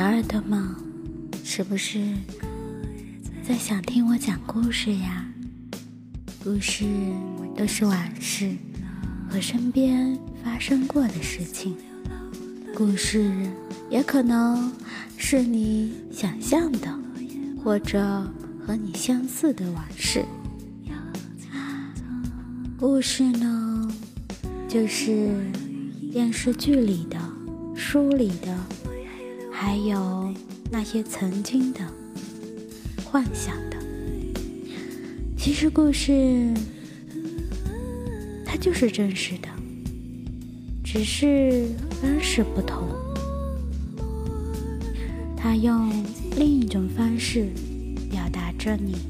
小耳朵们，是不是在想听我讲故事呀？故事都是往事和身边发生过的事情，故事也可能是你想象的，或者和你相似的往事。故事呢，就是电视剧里的、书里的。还有那些曾经的幻想的，其实故事它就是真实的，只是方式不同，它用另一种方式表达着你。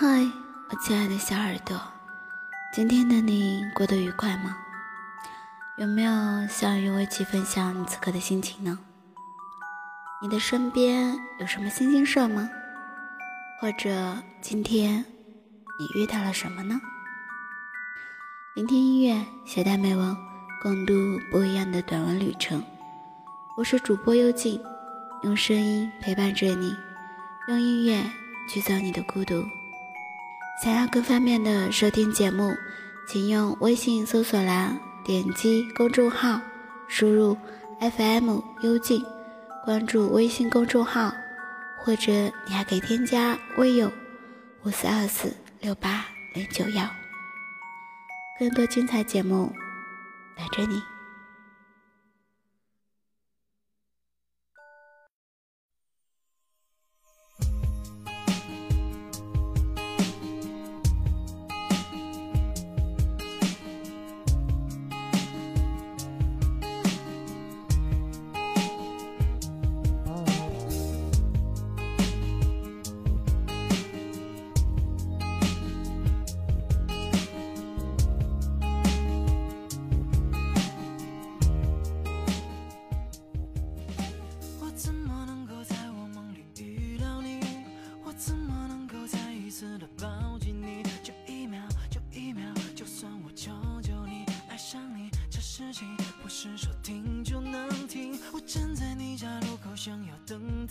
嗨，我亲爱的小耳朵，今天的你过得愉快吗？有没有想与我一起分享你此刻的心情呢？你的身边有什么新鲜事吗？或者今天你遇到了什么呢？聆听音乐，携带美文，共度不一样的短文旅程。我是主播幽静，用声音陪伴着你，用音乐驱走你的孤独。想要更方便的收听节目，请用微信搜索栏点击公众号，输入 FM 幽静，关注微信公众号，或者你还可以添加微友五四二四六八零九幺，更多精彩节目等着你。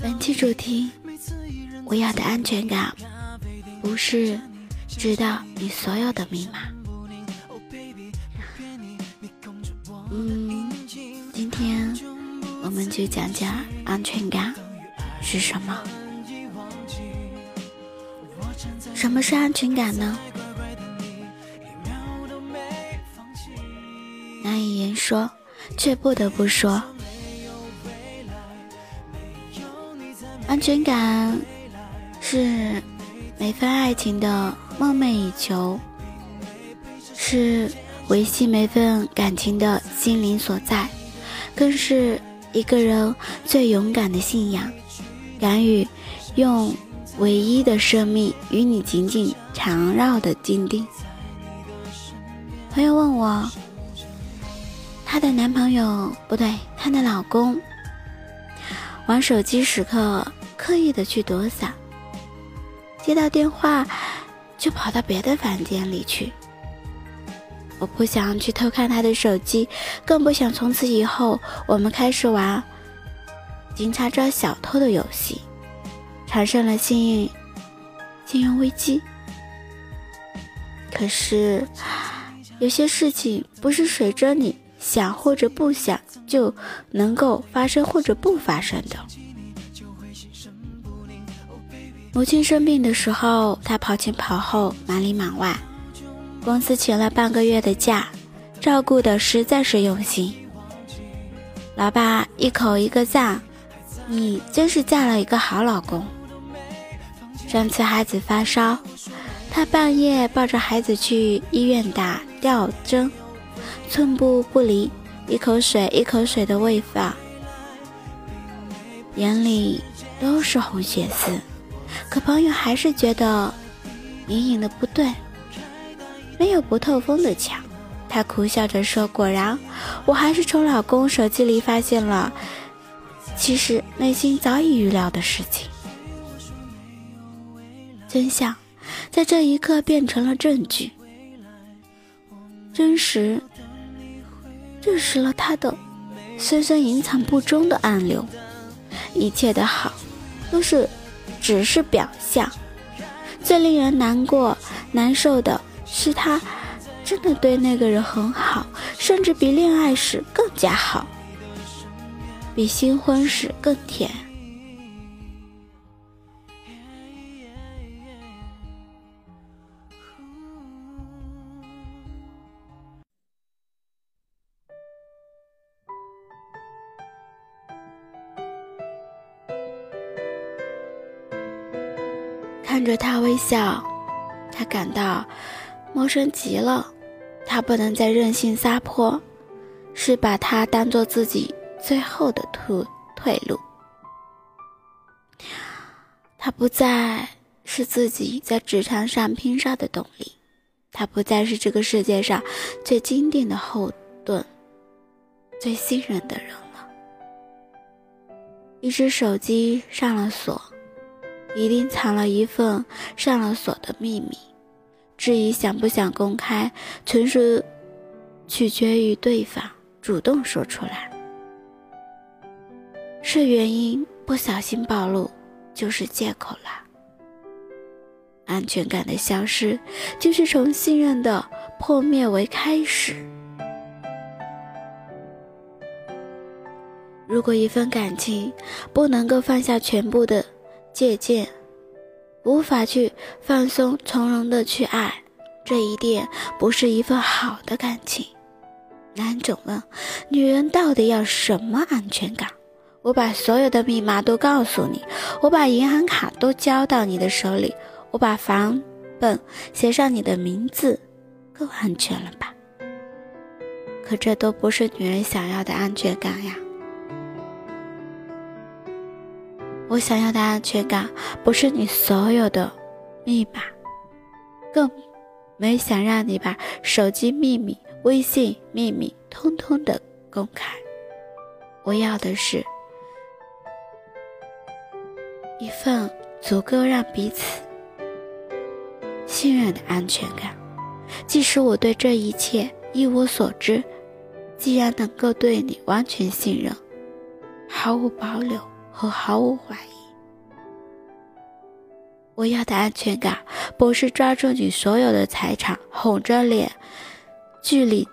本期主题，我要的安全感，不是知道你所有的密码。嗯，今天我们就讲讲安全感是什么。什么是安全感呢？难以言说，却不得不说。安全感是每份爱情的梦寐以求，是维系每份感情的心灵所在，更是一个人最勇敢的信仰。敢于用唯一的生命与你紧紧缠绕的坚定。朋友问我，她的男朋友不对，她的老公玩手机时刻。刻意的去躲闪，接到电话就跑到别的房间里去。我不想去偷看他的手机，更不想从此以后我们开始玩警察抓小偷的游戏，产生了信用信用危机。可是有些事情不是随着你想或者不想就能够发生或者不发生的。母亲生病的时候，他跑前跑后，忙里忙外。公司请了半个月的假，照顾的实在是用心。老爸一口一个赞：“你真是嫁了一个好老公。”上次孩子发烧，他半夜抱着孩子去医院打吊针，寸步不离，一口水一口水的喂饭，眼里都是红血丝。可朋友还是觉得隐隐的不对，没有不透风的墙。他苦笑着说：“果然，我还是从老公手机里发现了，其实内心早已预料的事情。真相在这一刻变成了证据，真实证实了他的深深隐藏不中的暗流。一切的好，都是。”只是表象，最令人难过、难受的是，他真的对那个人很好，甚至比恋爱时更加好，比新婚时更甜。看着他微笑，他感到陌生极了。他不能再任性撒泼，是把他当做自己最后的退退路。他不再是自己在职场上拼杀的动力，他不再是这个世界上最坚定的后盾，最信任的人了。一只手机上了锁。一定藏了一份上了锁的秘密，至于想不想公开，纯属取决于对方主动说出来。是原因不小心暴露，就是借口了。安全感的消失，就是从信任的破灭为开始。如果一份感情不能够放下全部的。借鉴，无法去放松从容的去爱，这一点不是一份好的感情。男总问：女人到底要什么安全感？我把所有的密码都告诉你，我把银行卡都交到你的手里，我把房本写上你的名字，够安全了吧？可这都不是女人想要的安全感呀。我想要的安全感，不是你所有的密码，更没想让你把手机秘密、微信秘密通通的公开。我要的是一份足够让彼此信任的安全感。即使我对这一切一无所知，既然能够对你完全信任，毫无保留。和毫无怀疑，我要的安全感不是抓住你所有的财产，红着脸据理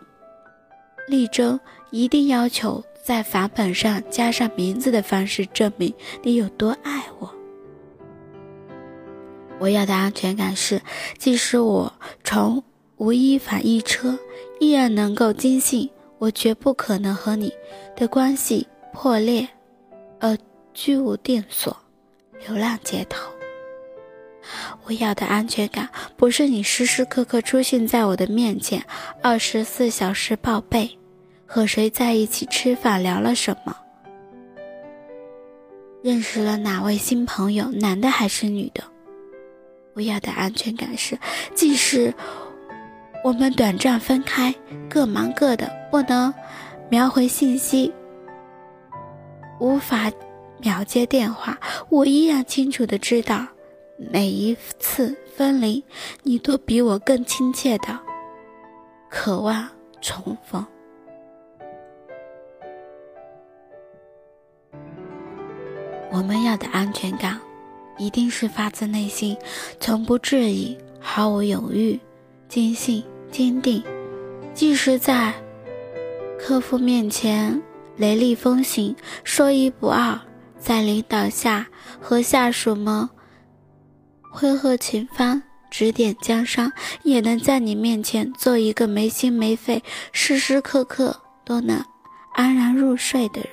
力争，一定要求在房本上加上名字的方式证明你有多爱我。我要的安全感是，即使我从无一房一车，依然能够坚信我绝不可能和你的关系破裂，而。居无定所，流浪街头。我要的安全感，不是你时时刻刻出现在我的面前，二十四小时报备，和谁在一起吃饭，聊了什么，认识了哪位新朋友，男的还是女的。我要的安全感是，即使我们短暂分开，各忙各的，不能描回信息，无法。秒接电话，我依然清楚的知道，每一次分离，你都比我更亲切的渴望重逢。我们要的安全感，一定是发自内心，从不质疑，毫无犹豫，坚信坚定，即使在客户面前雷厉风行，说一不二。在领导下和下属们挥霍秦方，指点江山，也能在你面前做一个没心没肺、时时刻刻都能安然入睡的人。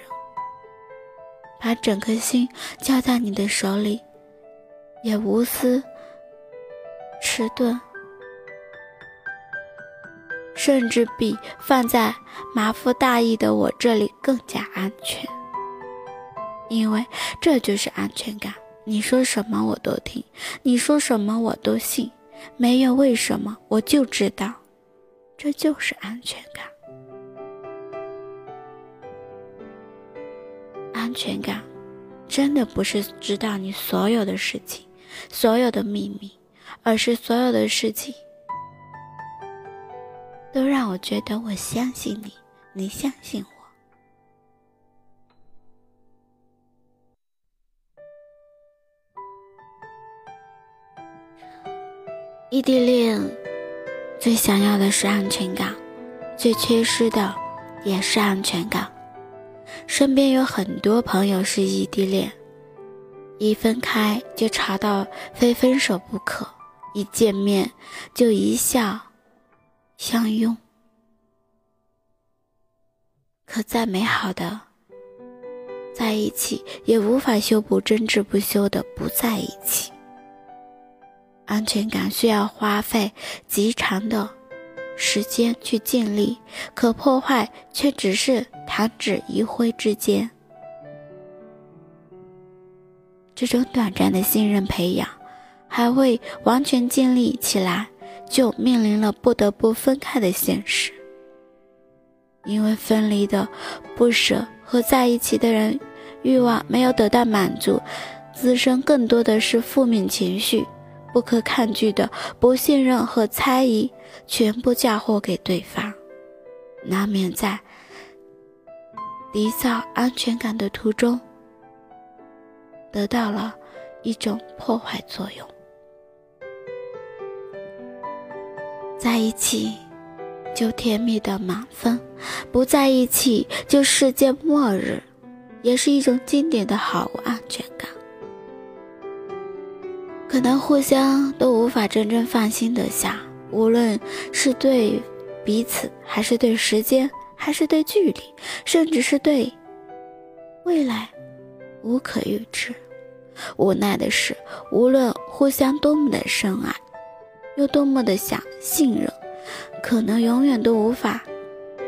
把整颗心交在你的手里，也无私迟钝，甚至比放在马夫大意的我这里更加安全。因为这就是安全感。你说什么我都听，你说什么我都信，没有为什么，我就知道，这就是安全感。安全感，真的不是知道你所有的事情，所有的秘密，而是所有的事情都让我觉得我相信你，你相信我。异地恋最想要的是安全感，最缺失的也是安全感。身边有很多朋友是异地恋，一分开就吵到非分手不可，一见面就一笑相拥。可再美好的在一起，也无法修补争执不休的不在一起。安全感需要花费极长的时间去建立，可破坏却只是弹指一挥之间。这种短暂的信任培养，还未完全建立起来，就面临了不得不分开的现实。因为分离的不舍和在一起的人欲望没有得到满足，滋生更多的是负面情绪。不可抗拒的不信任和猜疑，全部嫁祸给对方，难免在缔造安全感的途中，得到了一种破坏作用。在一起就甜蜜的满分，不在一起就世界末日，也是一种经典的好安全感。可能互相都无法真正放心的下，无论是对彼此，还是对时间，还是对距离，甚至是对未来，无可预知。无奈的是，无论互相多么的深爱，又多么的想信任，可能永远都无法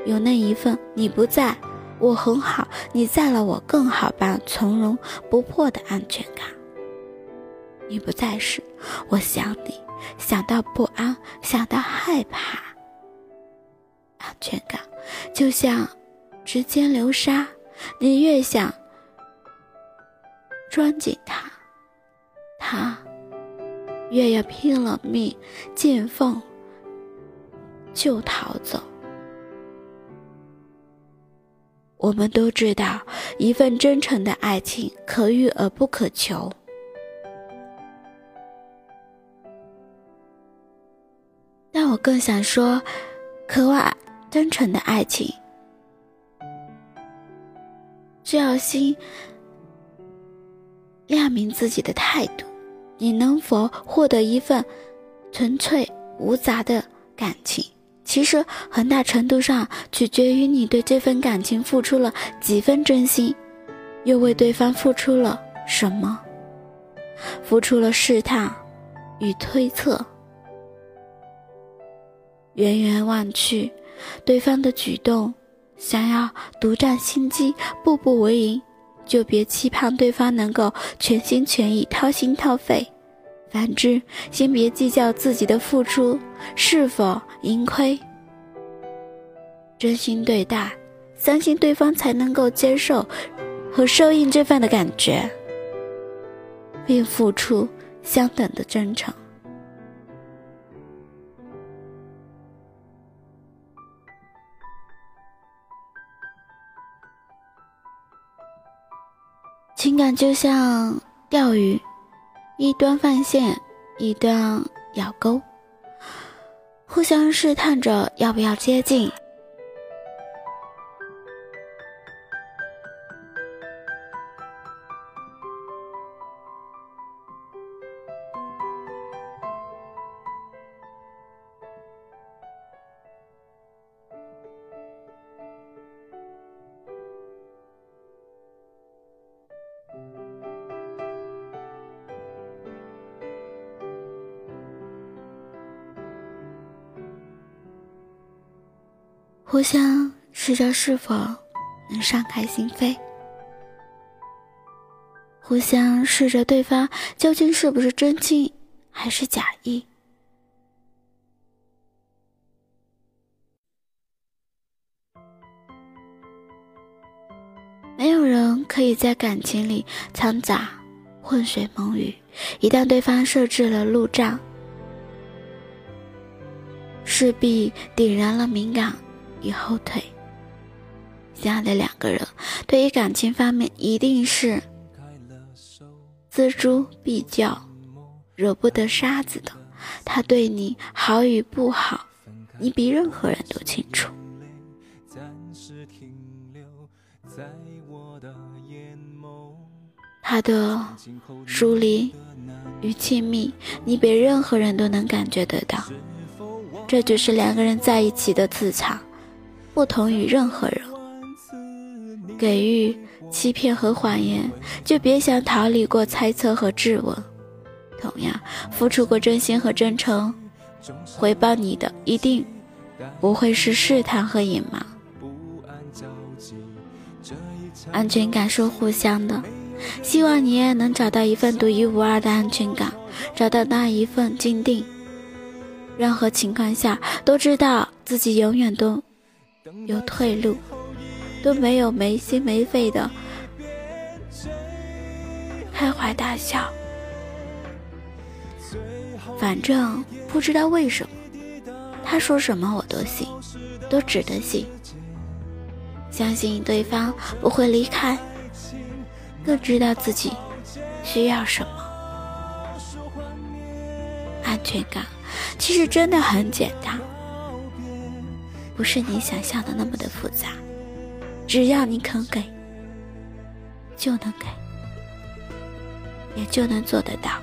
有那一份你不在我很好，你在了我更好般从容不迫的安全感。你不在时，我想你，想到不安，想到害怕。安全感就像指尖流沙，你越想抓紧它，它越要拼了命见缝就逃走。我们都知道，一份真诚的爱情可遇而不可求。但我更想说，渴望真诚的爱情，需要心亮明自己的态度。你能否获得一份纯粹无杂的感情，其实很大程度上取决于你对这份感情付出了几分真心，又为对方付出了什么？付出了试探与推测。远远望去，对方的举动，想要独占心机、步步为营，就别期盼对方能够全心全意、掏心掏肺。反之，先别计较自己的付出是否盈亏。真心对待，相信对方才能够接受和受应这份的感觉，并付出相等的真诚。情感就像钓鱼，一端放线，一端咬钩，互相试探着要不要接近。互相试着是否能敞开心扉，互相试着对方究竟是不是真心还是假意。没有人可以在感情里掺杂浑水蒙鱼，一旦对方设置了路障，势必点燃了敏感与后退。相爱的两个人，对于感情方面一定是锱铢必较，惹不得沙子的。他对你好与不好，你比任何人都清楚。他的疏离与亲密，你比任何人都能感觉得到。这就是两个人在一起的磁场，不同于任何人。给予欺骗和谎言，就别想逃离过猜测和质问。同样，付出过真心和真诚，回报你的一定不会是试探和隐瞒。安全感是互相的。希望你也能找到一份独一无二的安全感，找到那一份坚定。任何情况下都知道自己永远都有退路，都没有没心没肺的开怀大笑。反正不知道为什么，他说什么我都信，都值得信。相信对方不会离开。更知道自己需要什么。安全感其实真的很简单，不是你想象的那么的复杂。只要你肯给，就能给，也就能做得到。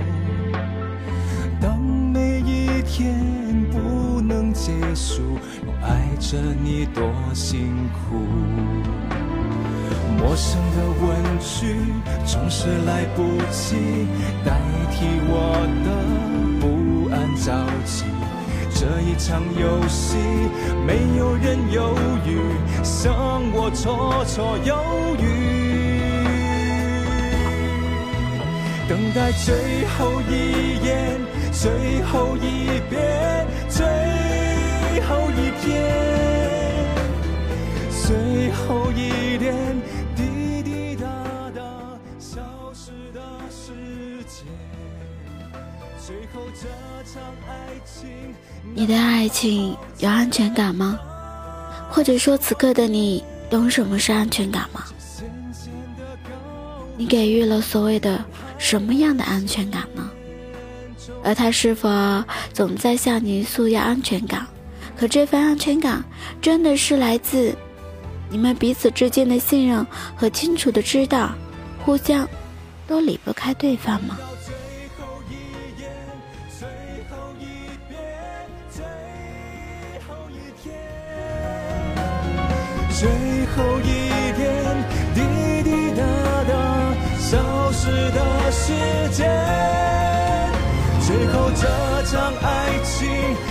结束，又爱着你多辛苦。陌生的问句总是来不及代替我的不安着急。这一场游戏，没有人犹豫，像我绰绰有余。等待最后一眼，最后一遍，最后一点滴滴答答消失的时间。最后这场爱情，你的爱情有安全感吗？或者说此刻的你懂什么是安全感吗？你给予了所谓的什么样的安全感呢？而他是否总在向你诉要安全感？可这份安全感，真的是来自你们彼此之间的信任和清楚的知道，互相都离不开对方吗？最后一点滴滴答答消失的时间，最后这场爱情。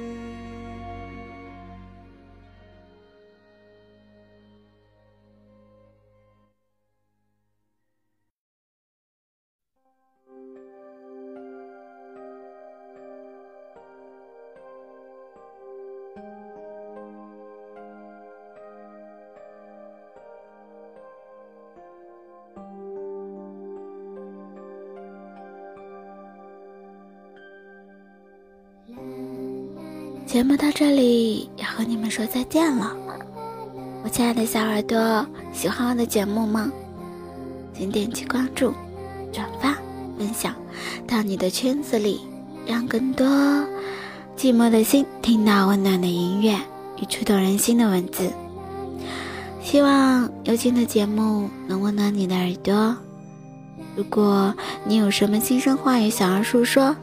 节目到这里要和你们说再见了，我亲爱的小耳朵，喜欢我的节目吗？请点击关注、转发、分享到你的圈子里，让更多寂寞的心听到温暖的音乐与触动人心的文字。希望有情的节目能温暖你的耳朵。如果你有什么心声话语想要诉说，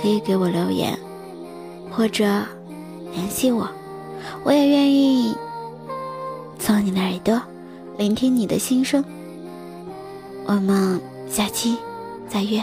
可以给我留言，或者联系我，我也愿意做你的耳朵，聆听你的心声。我们下期再约。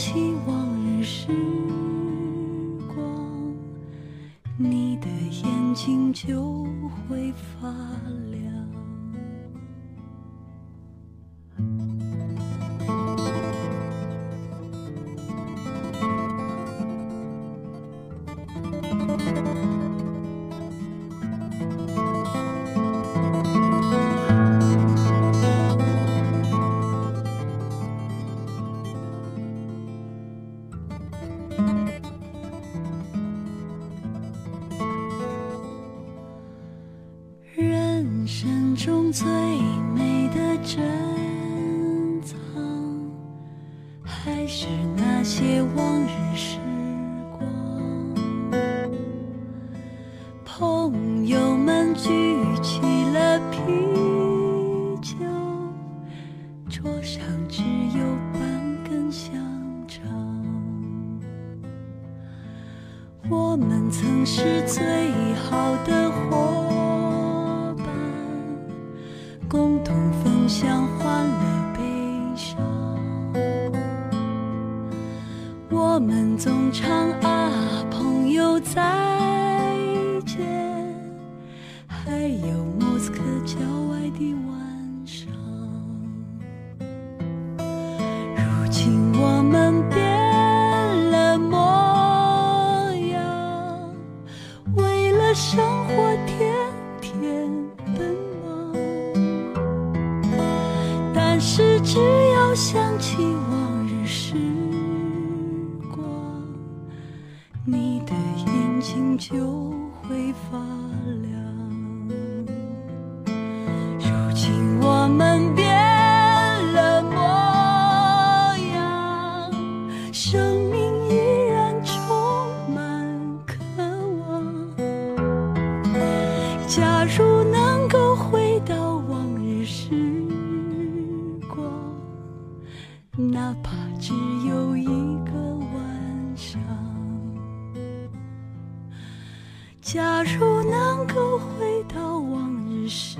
期望。生中最美的珍藏，还是那些往日时还有哪怕只有一个晚上。假如能够回到往日时